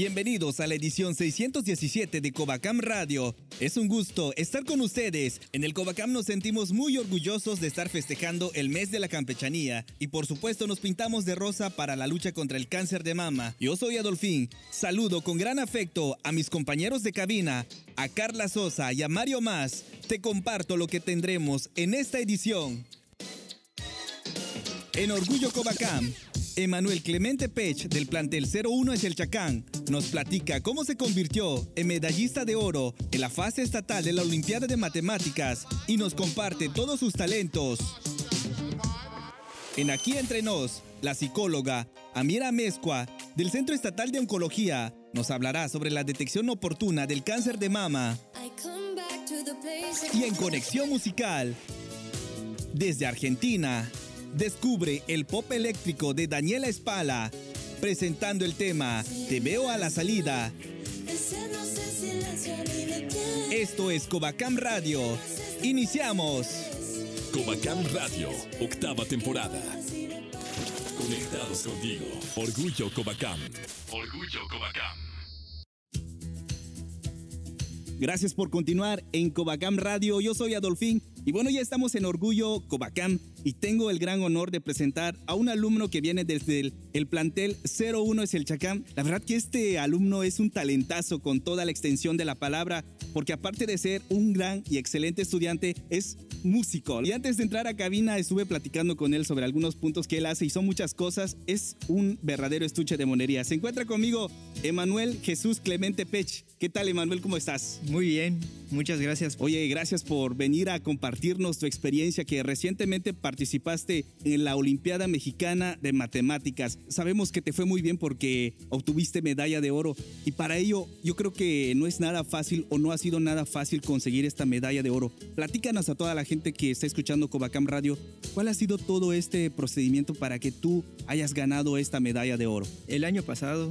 Bienvenidos a la edición 617 de Covacam Radio. Es un gusto estar con ustedes. En el Covacam nos sentimos muy orgullosos de estar festejando el mes de la campechanía y por supuesto nos pintamos de rosa para la lucha contra el cáncer de mama. Yo soy Adolfín. Saludo con gran afecto a mis compañeros de cabina, a Carla Sosa y a Mario Más. Te comparto lo que tendremos en esta edición. En Orgullo Covacam, Emanuel Clemente Pech del plantel 01 es el Chacán nos platica cómo se convirtió en medallista de oro en la fase estatal de la Olimpiada de Matemáticas y nos comparte todos sus talentos. En Aquí Entre Nos, la psicóloga Amira Mezcua del Centro Estatal de Oncología nos hablará sobre la detección oportuna del cáncer de mama. Y en Conexión Musical, desde Argentina, Descubre el pop eléctrico de Daniela Espala, presentando el tema Te veo a la salida. Esto es Covacam Radio. Iniciamos. Covacam Radio, octava temporada. Conectados contigo. Orgullo Covacam. Orgullo Covacam. Gracias por continuar en Covacam Radio. Yo soy Adolfín y bueno, ya estamos en Orgullo Covacam y tengo el gran honor de presentar a un alumno que viene desde el, el, plantel 01 es el Chacam. La verdad que este alumno es un talentazo con toda la extensión de la palabra, porque aparte de ser un gran y excelente estudiante, es músico. Y antes de entrar a cabina estuve platicando con él sobre algunos puntos que él hace y son muchas cosas. Es un verdadero estuche de monería. Se encuentra conmigo Emanuel Jesús Clemente Pech. ¿Qué tal, Emanuel? ¿Cómo estás? Muy bien, muchas gracias. Oye, gracias por venir a compartirnos tu experiencia que recientemente participaste en la Olimpiada Mexicana de Matemáticas. Sabemos que te fue muy bien porque obtuviste medalla de oro y para ello yo creo que no es nada fácil o no ha sido nada fácil conseguir esta medalla de oro. Platícanos a toda la gente que está escuchando Covacam Radio, ¿cuál ha sido todo este procedimiento para que tú hayas ganado esta medalla de oro? El año pasado,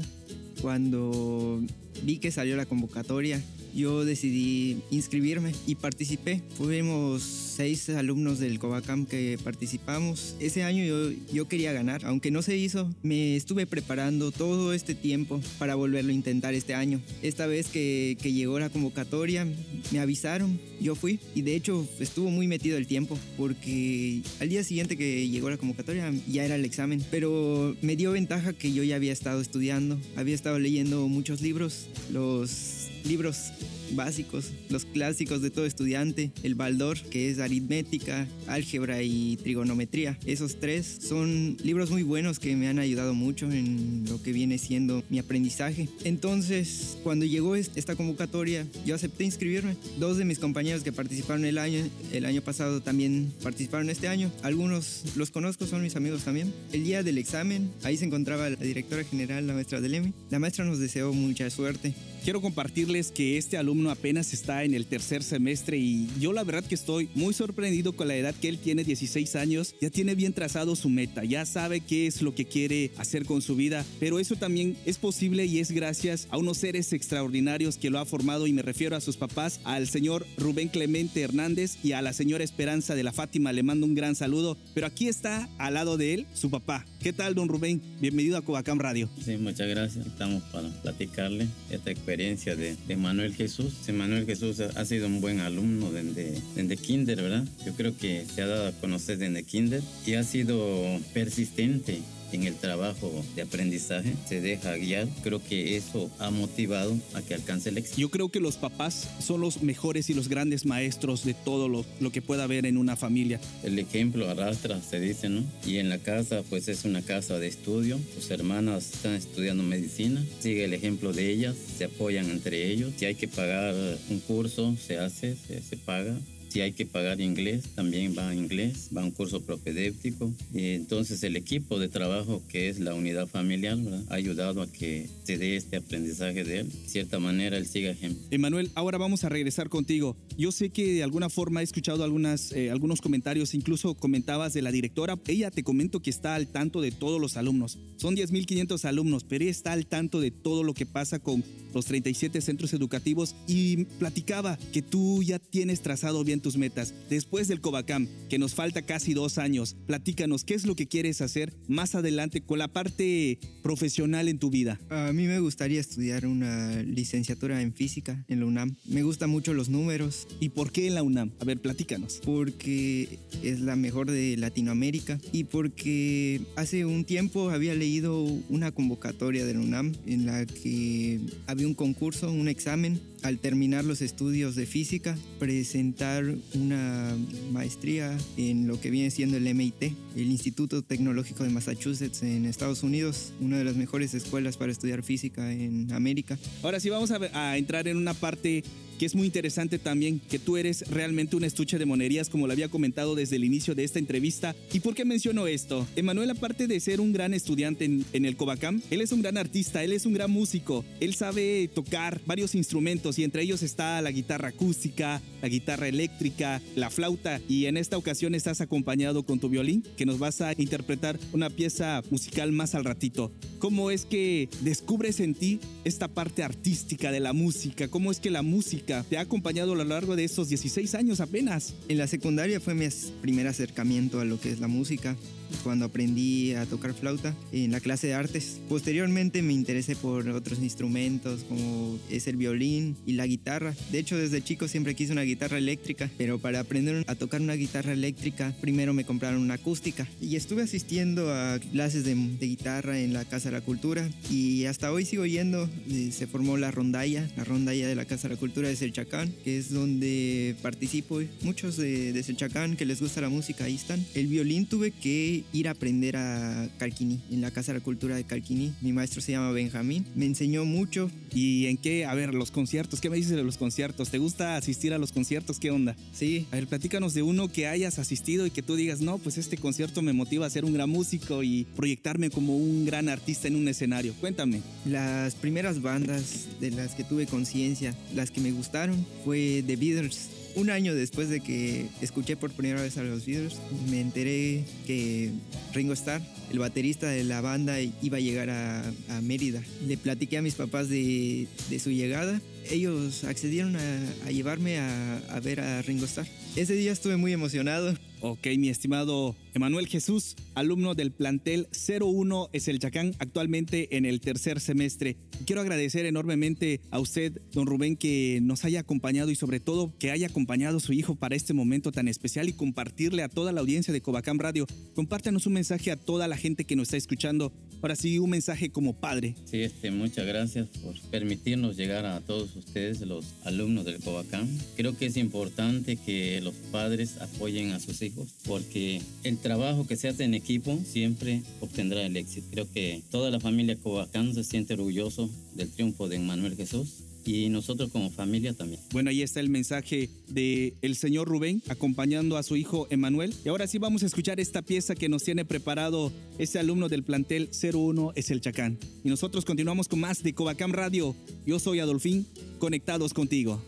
cuando vi que salió la convocatoria, yo decidí inscribirme y participé. Fuimos seis alumnos del Covacam que participamos. Ese año yo, yo quería ganar, aunque no se hizo, me estuve preparando todo este tiempo para volverlo a intentar este año. Esta vez que, que llegó la convocatoria, me avisaron, yo fui y de hecho estuvo muy metido el tiempo porque al día siguiente que llegó la convocatoria ya era el examen, pero me dio ventaja que yo ya había estado estudiando, había estado leyendo muchos libros, los libros básicos, los clásicos de todo estudiante, el Baldor, que es aritmética, álgebra y trigonometría. Esos tres son libros muy buenos que me han ayudado mucho en lo que viene siendo mi aprendizaje. Entonces, cuando llegó esta convocatoria, yo acepté inscribirme. Dos de mis compañeros que participaron el año, el año pasado también participaron este año. Algunos los conozco, son mis amigos también. El día del examen, ahí se encontraba la directora general, la maestra del EMI. La maestra nos deseó mucha suerte. Quiero compartirles que este alumno apenas está en el tercer semestre y yo la verdad que estoy muy sorprendido con la edad que él tiene, 16 años, ya tiene bien trazado su meta, ya sabe qué es lo que quiere hacer con su vida, pero eso también es posible y es gracias a unos seres extraordinarios que lo ha formado y me refiero a sus papás, al señor Rubén Clemente Hernández y a la señora Esperanza de la Fátima, le mando un gran saludo, pero aquí está al lado de él su papá. ¿Qué tal, don Rubén? Bienvenido a Covacam Radio. Sí, muchas gracias. Estamos para platicarle esta experiencia de, Manuel Jesús. Sí, Manuel Jesús ha sido un buen alumno desde, desde kinder, ¿verdad? Yo creo que se ha dado a conocer desde kinder y ha sido persistente en el trabajo de aprendizaje, se deja guiar. Creo que eso ha motivado a que alcance el éxito. Yo creo que los papás son los mejores y los grandes maestros de todo lo, lo que pueda haber en una familia. El ejemplo arrastra, se dice, ¿no? Y en la casa, pues es una casa de estudio. Sus hermanas están estudiando medicina. Sigue el ejemplo de ellas, se apoyan entre ellos. Si hay que pagar un curso, se hace, se, se paga Si hay que pagar inglés, también va a inglés, va a un curso propedéutico. Y entonces el equipo de trabajo que es la unidad familiar ha ayudado a que se dé este aprendizaje de él. De cierta manera, él siga ejemplo. Emanuel, ahora vamos a regresar contigo. Yo sé que de alguna forma he escuchado algunas, eh, algunos comentarios, incluso comentabas de la directora. Ella te comento que está al tanto de todos los alumnos. Son 10.500 alumnos, pero ella está al tanto de todo lo que pasa con los 37 centros educativos y platicaba que tú ya tienes trazado bien tus metas. Después del Covacam, que nos falta casi dos años, platícanos qué es lo que quieres hacer más adelante con la parte profesional en tu vida. A mí me gustaría estudiar una licenciatura en física en la UNAM. Me gustan mucho los números. ¿Y por qué en la UNAM? A ver, platícanos. Porque es la mejor de Latinoamérica y porque hace un tiempo había leído una convocatoria de la UNAM en la que había un concurso, un examen al terminar los estudios de física, presentar una maestría en lo que viene siendo el MIT, el Instituto Tecnológico de Massachusetts en Estados Unidos, una de las mejores escuelas para estudiar física en América. Ahora sí vamos a, entrar en una parte que es muy interesante también, que tú eres realmente un estuche de monerías, como lo había comentado desde el inicio de esta entrevista. ¿Y por qué menciono esto? Emanuel, aparte de ser un gran estudiante en, en el Covacam, él es un gran artista, él es un gran músico, él sabe tocar varios instrumentos y entre ellos está la guitarra acústica, la guitarra eléctrica, la flauta y en esta ocasión estás acompañado con tu violín, que nos vas a interpretar una pieza musical más al ratito. ¿Cómo es que descubres en ti esta parte artística de la música? ¿Cómo es que la música te ha acompañado a lo largo de estos 16 años apenas. En la secundaria fue mi primer acercamiento a lo que es la música cuando aprendí a tocar flauta en la clase de artes. Posteriormente me interesé por otros instrumentos como es el violín y la guitarra. De hecho, desde chico siempre quise una guitarra eléctrica, pero para aprender a tocar una guitarra eléctrica, primero me compraron una acústica y estuve asistiendo a clases de, guitarra en la Casa de la Cultura y hasta hoy sigo yendo. Eh, se formó la rondalla, la rondalla de la Casa de la Cultura de Selchacán, que es donde participo. Muchos de, de Selchacán que les gusta la música, ahí están. El violín tuve que ir a aprender a Calquini, en la Casa de la Cultura de Calquini. Mi maestro se llama Benjamín, me enseñó mucho. ¿Y en qué? A ver, los conciertos, ¿qué me dices de los conciertos? ¿Te gusta asistir a los conciertos? ¿Qué onda? Sí. A ver, platícanos de uno que hayas asistido y que tú digas, no, pues este concierto me motiva a ser un gran músico y proyectarme como un gran artista en un escenario. Cuéntame. Las primeras bandas de las que tuve conciencia, las que me gustaron, fue The Beatles un año después de que escuché por primera vez a los Beatles, me enteré que Ringo Starr, el baterista de la banda, iba a llegar a, Mérida. Le platiqué a mis papás de, su llegada. Ellos accedieron a, llevarme a, a ver a Ringo Starr. Ese día estuve muy emocionado. Ok, mi estimado Emanuel Jesús, alumno del plantel 01 es el Chacán, actualmente en el tercer semestre. Quiero agradecer enormemente a usted, don Rubén, que nos haya acompañado y sobre todo que haya acompañado a su hijo para este momento tan especial y compartirle a toda la audiencia de Cobacam Radio. Compártanos un mensaje a toda la gente que nos está escuchando. Ahora sí, un mensaje como padre. Sí, este, muchas gracias por permitirnos llegar a todos ustedes, los alumnos del Cobacam. Creo que es importante que los padres apoyen a sus hijos porque el trabajo que se hace en equipo siempre obtendrá el éxito. Creo que toda la familia Cobacán se siente orgulloso del triunfo de Manuel Jesús y nosotros como familia también. Bueno, ahí está el mensaje del el señor Rubén acompañando a su hijo Emanuel. Y ahora sí vamos a escuchar esta pieza que nos tiene preparado este alumno del plantel 01 es el Chacán. Y nosotros continuamos con más de Covacam Radio. Yo soy Adolfín, conectados contigo.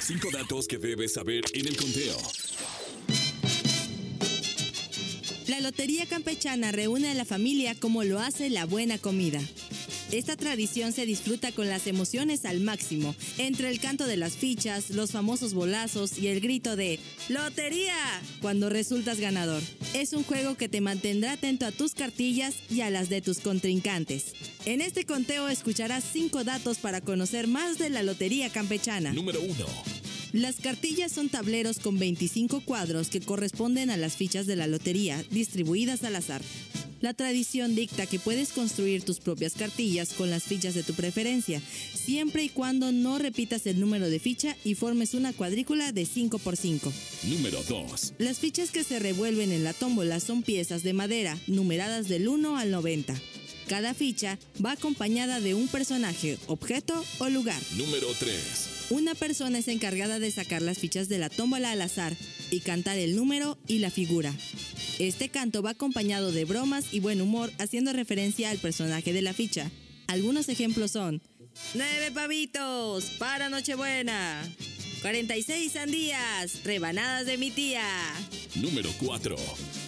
Cinco datos que debes saber en el conteo. La Lotería Campechana reúne a la familia como lo hace la buena comida. Esta tradición se disfruta con las emociones al máximo, entre el canto de las fichas, los famosos bolazos y el grito de ¡Lotería! cuando resultas ganador. Es un juego que te mantendrá atento a tus cartillas y a las de tus contrincantes. En este conteo escucharás cinco datos para conocer más de la Lotería Campechana. Número 1. Las cartillas son tableros con 25 cuadros que corresponden a las fichas de la lotería, distribuidas al azar. La tradición dicta que puedes construir tus propias cartillas con las fichas de tu preferencia, siempre y cuando no repitas el número de ficha y formes una cuadrícula de 5 x 5. Número 2. Las fichas que se revuelven en la tómbola son piezas de madera, numeradas del 1 al 90. Cada ficha va acompañada de un personaje, objeto o lugar. Número 3. Una persona es encargada de sacar las fichas de la tómbola al azar y cantar el número y la figura. Este canto va acompañado de bromas y buen humor haciendo referencia al personaje de la ficha. Algunos ejemplos son Nueve pavitos para Nochebuena. 46 sandías, rebanadas de mi tía. Número 4.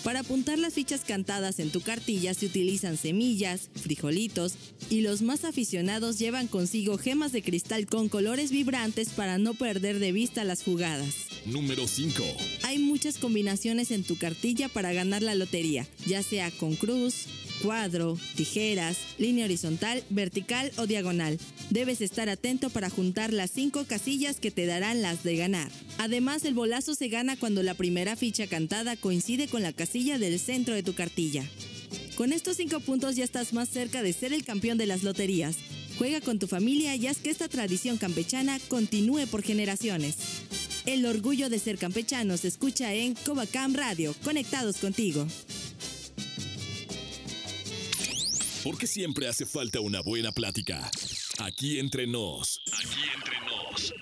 Para apuntar las fichas cantadas en tu cartilla se utilizan semillas, frijolitos y los más aficionados llevan consigo gemas de cristal con colores vibrantes para no perder de vista las jugadas. Número 5. Hay muchas combinaciones en tu cartilla para ganar la lotería, ya sea con cruz, cuadro, tijeras, línea horizontal, vertical o diagonal. Debes estar atento para juntar las cinco casillas que te darán las de ganar. Además, el bolazo se gana cuando la primera ficha cantada coincide con la casilla del centro de tu cartilla. Con estos cinco puntos ya estás más cerca de ser el campeón de las loterías. Juega con tu familia y haz que esta tradición campechana continúe por generaciones. El orgullo de ser campechano se escucha en Covacam Radio, conectados contigo. Porque siempre hace falta una buena plática. Aquí entre nos. Aquí entre nos.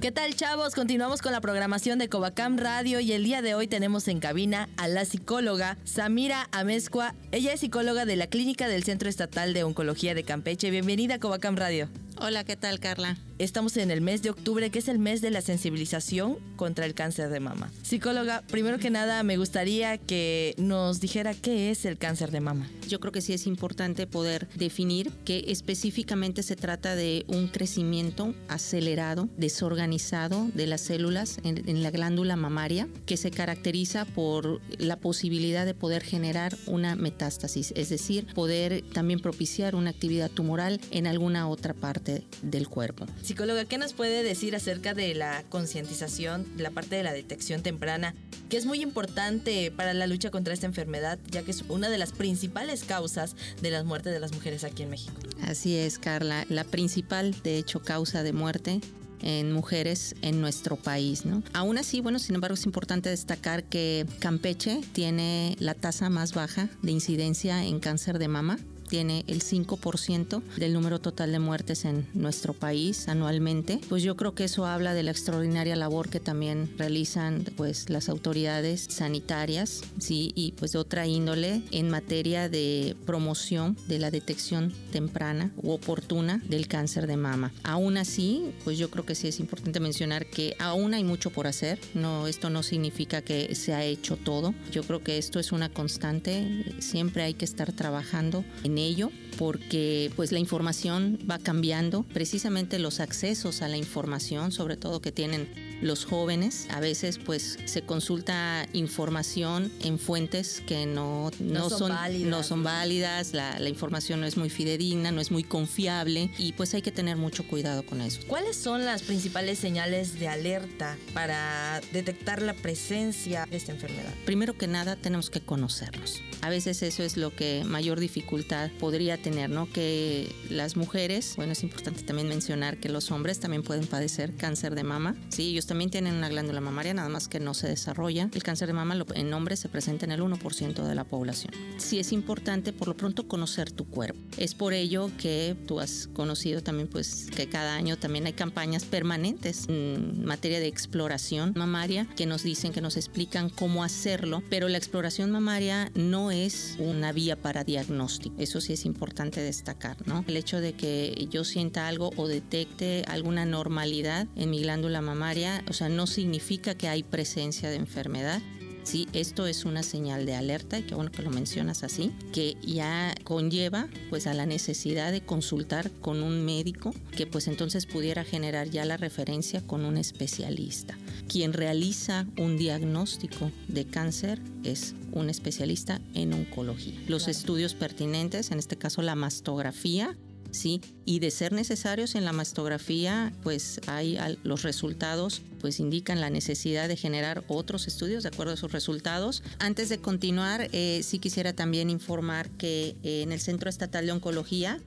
¿Qué tal chavos? Continuamos con la programación de Covacam Radio y el día de hoy tenemos en cabina a la psicóloga Samira Amezcua. Ella es psicóloga de la Clínica del Centro Estatal de Oncología de Campeche. Bienvenida a Covacam Radio. Hola, ¿qué tal Carla? Estamos en el mes de octubre, que es el mes de la sensibilización contra el cáncer de mama. Psicóloga, primero que nada me gustaría que nos dijera qué es el cáncer de mama. Yo creo que sí es importante poder definir que específicamente se trata de un crecimiento acelerado, desorganizado de las células en, en la glándula mamaria, que se caracteriza por la posibilidad de poder generar una metástasis, es decir, poder también propiciar una actividad tumoral en alguna otra parte del cuerpo. Psicóloga, ¿qué nos puede decir acerca de la concientización, la parte de la detección temprana, que es muy importante para la lucha contra esta enfermedad, ya que es una de las principales causas de las muertes de las mujeres aquí en México? Así es, Carla. La principal, de hecho, causa de muerte en mujeres en nuestro país. ¿no? Aún así, bueno, sin embargo, es importante destacar que Campeche tiene la tasa más baja de incidencia en cáncer de mama tiene el 5% del número total de muertes en nuestro país anualmente, pues yo creo que eso habla de la extraordinaria labor que también realizan pues las autoridades sanitarias, sí, y pues de otra índole en materia de promoción de la detección temprana u oportuna del cáncer de mama. Aún así, pues yo creo que sí es importante mencionar que aún hay mucho por hacer, no esto no significa que se ha hecho todo. Yo creo que esto es una constante, siempre hay que estar trabajando en ello porque pues la información va cambiando, precisamente los accesos a la información, sobre todo que tienen los jóvenes, a veces pues se consulta información en fuentes que no, no, son, válidas, no son válidas la, la, información no es muy fidedigna, no es muy confiable y pues hay que tener mucho cuidado con eso. ¿Cuáles son las principales señales de alerta para detectar la presencia de esta enfermedad? Primero que nada tenemos que conocernos. A veces eso es lo que mayor dificultad podría tener, ¿no? Que las mujeres, bueno, es importante también mencionar que los hombres también pueden padecer cáncer de mama, sí, ellos también tienen una glándula mamaria, nada más que no se desarrolla. El cáncer de mama en hombres se presenta en el 1% de la población. Sí es importante por lo pronto conocer tu cuerpo. Es por ello que tú has conocido también pues que cada año también hay campañas permanentes en materia de exploración mamaria que nos dicen, que nos explican cómo hacerlo, pero la exploración mamaria no es una vía para diagnóstico. Eso sí es importante destacar, ¿no? El hecho de que yo sienta algo o detecte alguna normalidad en mi glándula mamaria, o sea, no significa que hay presencia de enfermedad. Sí, esto es una señal de alerta y qué bueno que lo mencionas así, que ya conlleva pues a la necesidad de consultar con un médico que pues entonces pudiera generar ya la referencia con un especialista. Quien realiza un diagnóstico de cáncer es un especialista en oncología. Los claro. estudios pertinentes, en este caso la mastografía, ¿sí? Y de ser necesarios en la mastografía, pues hay los resultados pues indican la necesidad de generar otros estudios de acuerdo a sus resultados. Antes de continuar, eh, sí quisiera también informar que eh, en el Centro Estatal de Oncología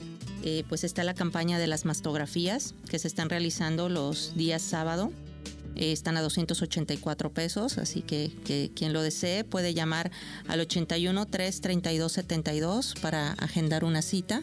eh, pues está la campaña de las mastografías que se están realizando los días sábado están a 284 pesos, así que, que, quien lo desee puede llamar al 81 332 72 para agendar una cita.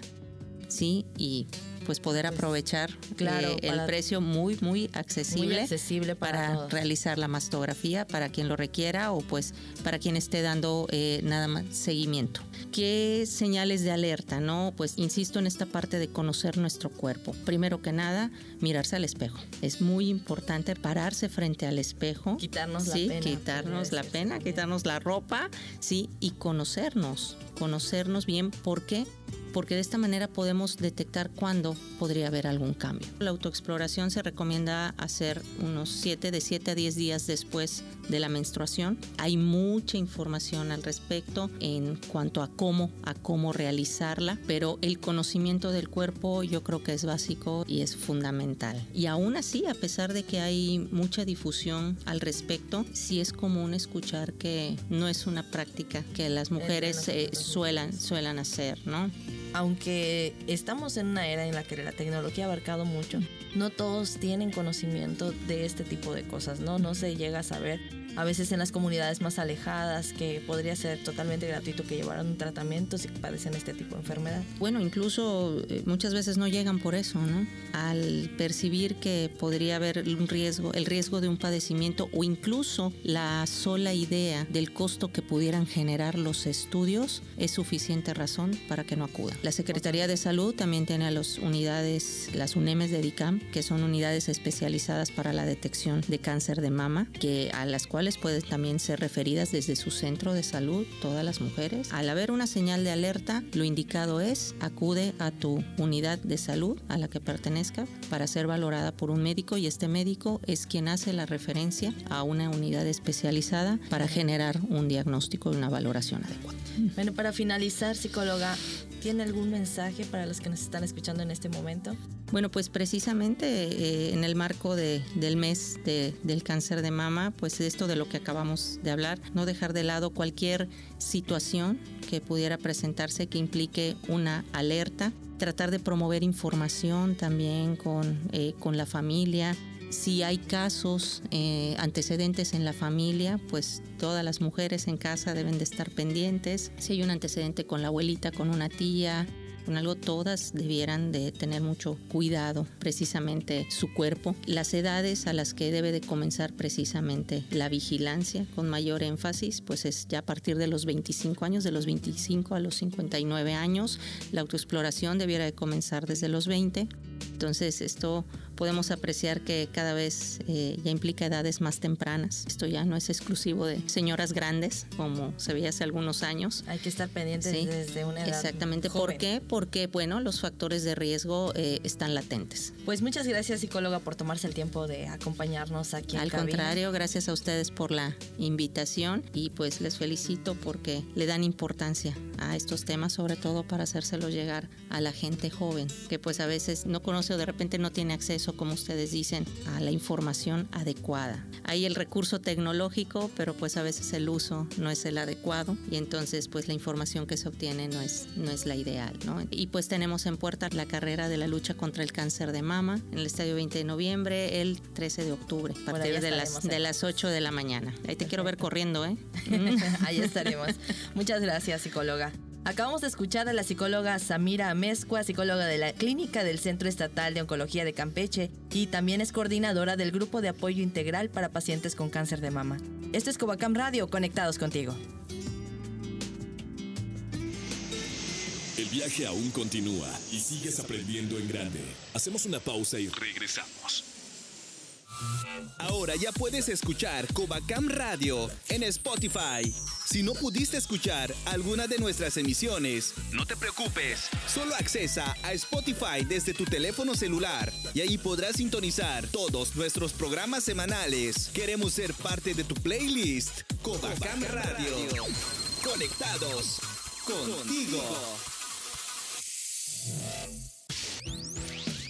¿sí? Y pues poder aprovechar Claro, eh, el precio muy, muy accesible, Muy accesible para todos. realizar la mastografía para quien lo requiera o pues para quien esté dando eh, nada más seguimiento. ¿Qué señales de alerta? No, pues insisto en esta parte de conocer nuestro cuerpo. Primero que nada, mirarse al espejo. Es muy importante pararse frente al espejo. Quitarnos la sí, pena, quitarnos la pena, quitarnos la ropa, sí, y conocernos, conocernos bien. ¿Por qué? Porque de esta manera podemos detectar cuándo podría haber algún cambio. La autoexploración se recomienda hacer unos 7 de 7 a 10 días después de la menstruación. Hay mucha información al respecto en cuanto a cómo a cómo realizarla, pero el conocimiento del cuerpo yo creo que es básico y es fundamental. Y aún así, a pesar de que hay mucha difusión al respecto, sí es común escuchar que no es una práctica que las mujeres eh, suelan suelan hacer, ¿no? Aunque estamos en una era en la que la tecnología ha abarcado mucho, no todos tienen conocimiento de este tipo de cosas, ¿no? No se llega a saber. A veces en las comunidades más alejadas, que podría ser totalmente gratuito que llevaran un tratamiento si padecen este tipo de enfermedad. Bueno, incluso eh, muchas veces no llegan por eso, ¿no? Al percibir que podría haber un riesgo, el riesgo de un padecimiento o incluso la sola idea del costo que pudieran generar los estudios es suficiente razón para que no acudan. La Secretaría de Salud también tiene a las unidades, las UNEMES de DICAM, que son unidades especializadas para la detección de cáncer de mama, que a las cuales pueden también ser referidas desde su centro de salud todas las mujeres. Al haber una señal de alerta, lo indicado es acude a tu unidad de salud a la que pertenezca para ser valorada por un médico y este médico es quien hace la referencia a una unidad especializada para generar un diagnóstico y una valoración adecuada. Bueno, para finalizar, psicóloga, ¿tiene algún mensaje para los que nos están escuchando en este momento? Bueno, pues precisamente eh, en el marco de- del mes de- del cáncer de mama, pues esto de lo que acabamos de hablar, no dejar de lado cualquier situación que pudiera presentarse que implique una alerta, tratar de promover información también con, eh, con la familia. Si hay casos eh, antecedentes en la familia, pues todas las mujeres en casa deben de estar pendientes. Si hay un antecedente con la abuelita, con una tía, con algo todas debieran de tener mucho cuidado precisamente su cuerpo. Las edades a las que debe de comenzar precisamente la vigilancia con mayor énfasis pues es ya a partir de los 25 años de los 25 a los 59 años. La autoexploración debiera de comenzar desde los 20 entonces esto podemos apreciar que cada vez eh, ya implica edades más tempranas. Esto ya no es exclusivo de señoras grandes como se veía hace algunos años. Hay que estar pendientes Sí, desde una edad Exactamente. joven. ¿Por qué? Porque, bueno, los factores de riesgo eh, están latentes. Pues muchas gracias, psicóloga, por tomarse el tiempo de acompañarnos aquí en Al contrario, gracias a ustedes por la invitación y pues les felicito porque le dan importancia a estos temas, sobre todo para hacérselo llegar a la gente joven, que pues a veces no conoce o de repente no tiene acceso, como ustedes dicen, a la información adecuada. Hay el recurso tecnológico, pero pues a veces el uso no es el adecuado y entonces pues la información que se obtiene no es, no es la ideal, ¿no? Y pues tenemos en puerta la carrera de la lucha contra el cáncer de mama en el Estadio 20 de noviembre, el 13 de octubre, a partir de las, estaremos, de ¿eh? las 8 de la mañana. Ahí te quiero ver corriendo, ¿eh? Ahí estaremos. Muchas gracias, psicóloga. Acabamos de escuchar a la psicóloga Samira Amezcua, psicóloga de la Clínica del Centro Estatal de Oncología de Campeche y también es coordinadora del Grupo de Apoyo Integral para Pacientes con Cáncer de Mama. Esto es Covacam Radio, conectados contigo. El viaje aún continúa y sigues aprendiendo en grande. Hacemos una pausa y regresamos. Ahora ya puedes escuchar Covacam Radio en Spotify. Si no pudiste escuchar alguna de nuestras emisiones, no te preocupes. Solo accesa a Spotify desde tu teléfono celular y ahí podrás sintonizar todos nuestros programas semanales. Queremos ser parte de tu playlist. Covacam Radio. Conectados contigo.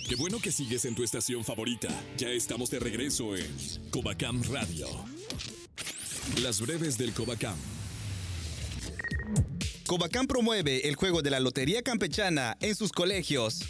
Qué bueno que sigues en tu estación favorita. Ya estamos de regreso en Covacam Radio. Las breves del Covacam. Covacam promueve el juego de la Lotería Campechana en sus colegios.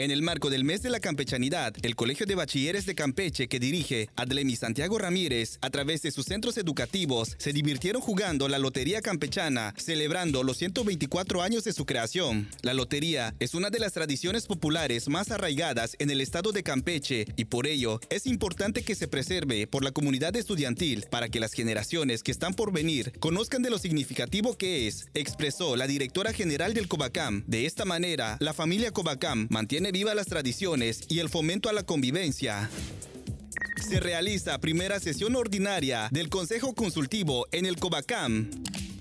En el marco del mes de la campechanidad, el Colegio de Bachilleres de Campeche que dirige Adlemi Santiago Ramírez, a través de sus centros educativos, se divirtieron jugando la Lotería Campechana, celebrando los 124 años de su creación. La lotería es una de las tradiciones populares más arraigadas en el estado de Campeche y por ello es importante que se preserve por la comunidad estudiantil para que las generaciones que están por venir conozcan de lo significativo que es, expresó la directora general del Cobacam. De esta manera, la familia Cobacam mantiene viva las tradiciones y el fomento a la convivencia. Se realiza primera sesión ordinaria del Consejo Consultivo en el Cobacam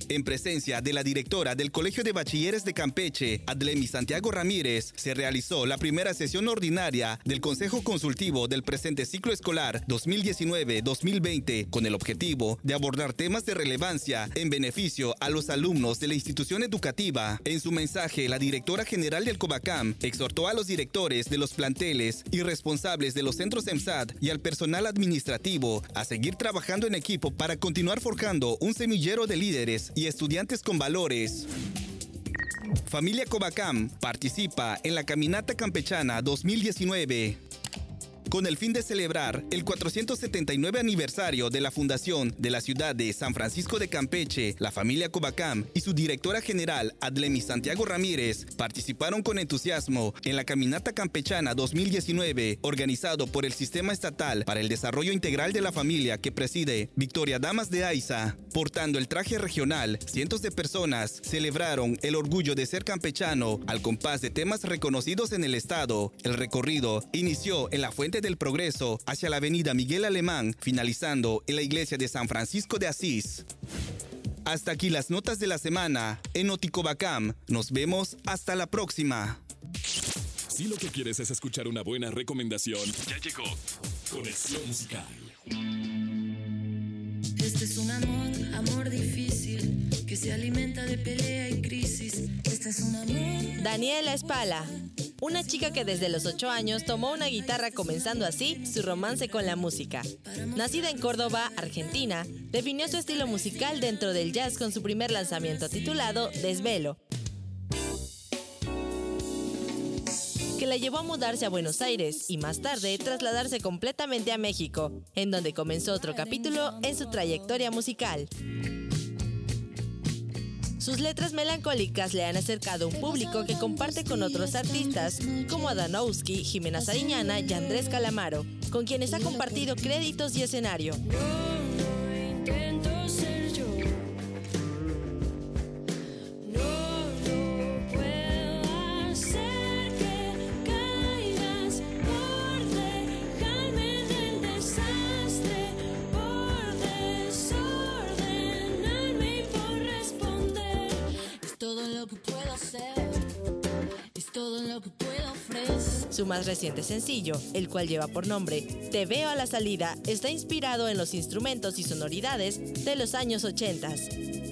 en presencia de la directora del Colegio de Bachilleres de Campeche, Adlemi Santiago Ramírez, se realizó la primera sesión ordinaria del Consejo Consultivo del presente ciclo escolar 2019-2020 con el objetivo de abordar temas de relevancia en beneficio a los alumnos de la institución educativa. En su mensaje, la directora general del Cobacam exhortó a los directores de los planteles y responsables de los centros EMSAD y al personal administrativo a seguir trabajando en equipo para continuar forjando un semillero de líderes y estudiantes con valores. Familia Cobacam participa en la Caminata Campechana 2019 con el fin de celebrar el 479 aniversario de la fundación de la ciudad de San Francisco de Campeche, la familia Cobacam y su directora general Adlemi Santiago Ramírez participaron con entusiasmo en la Caminata Campechana 2019 organizado por el Sistema Estatal para el Desarrollo Integral de la Familia que preside Victoria Damas de Aiza. Portando el traje regional, cientos de personas celebraron el orgullo de ser campechano al compás de temas reconocidos en el estado. El recorrido inició en la fuente del Progreso hacia la avenida Miguel Alemán, finalizando en la iglesia de San Francisco de Asís. Hasta aquí las notas de la semana en Oticobacam. Nos vemos hasta la próxima. Si lo que quieres es escuchar una buena recomendación, ya llegó Conexión Musical. Este es un amor, amor difícil, que se alimenta de pelea y crisis. Este es un amor. Daniela Espala una chica que desde los 8 años tomó una guitarra comenzando así su romance con la música. Nacida en Córdoba, Argentina, definió su estilo musical dentro del jazz con su primer lanzamiento titulado Desvelo, que la llevó a mudarse a Buenos Aires y más tarde trasladarse completamente a México, en donde comenzó otro capítulo en su trayectoria musical. Sus letras melancólicas le han acercado a un público que comparte con otros artistas como Adanowski, Jimena Sariñana y Andrés Calamaro, con quienes ha compartido créditos y escenario. Más reciente sencillo, el cual lleva por nombre Te veo a la salida, está inspirado en los instrumentos y sonoridades de los años 80.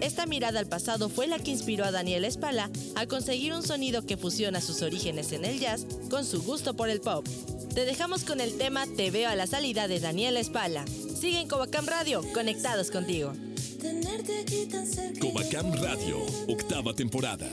Esta mirada al pasado fue la que inspiró a Daniel Espala a conseguir un sonido que fusiona sus orígenes en el jazz con su gusto por el pop. Te dejamos con el tema Te veo a la salida de Daniel Espala. Sigue en Covacam Radio, conectados contigo. Covacam Radio, octava temporada.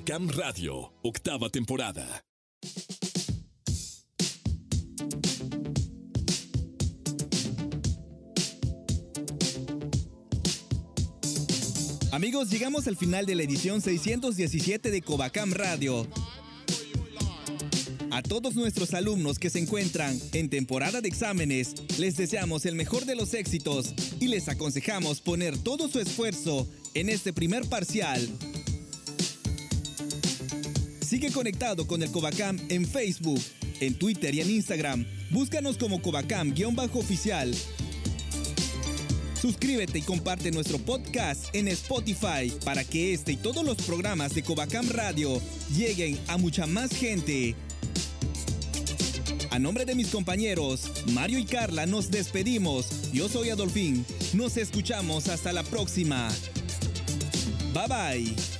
Covacam Radio, octava temporada. Amigos, llegamos al final de la edición 617 de Covacam Radio. A todos nuestros alumnos que se encuentran en temporada de exámenes, les deseamos el mejor de los éxitos y les aconsejamos poner todo su esfuerzo en este primer parcial. Sigue conectado con el Covacam en Facebook, en Twitter y en Instagram. Búscanos como Covacam-oficial. Suscríbete y comparte nuestro podcast en Spotify para que este y todos los programas de Covacam Radio lleguen a mucha más gente. A nombre de mis compañeros, Mario y Carla, nos despedimos. Yo soy Adolfín. Nos escuchamos hasta la próxima. Bye bye.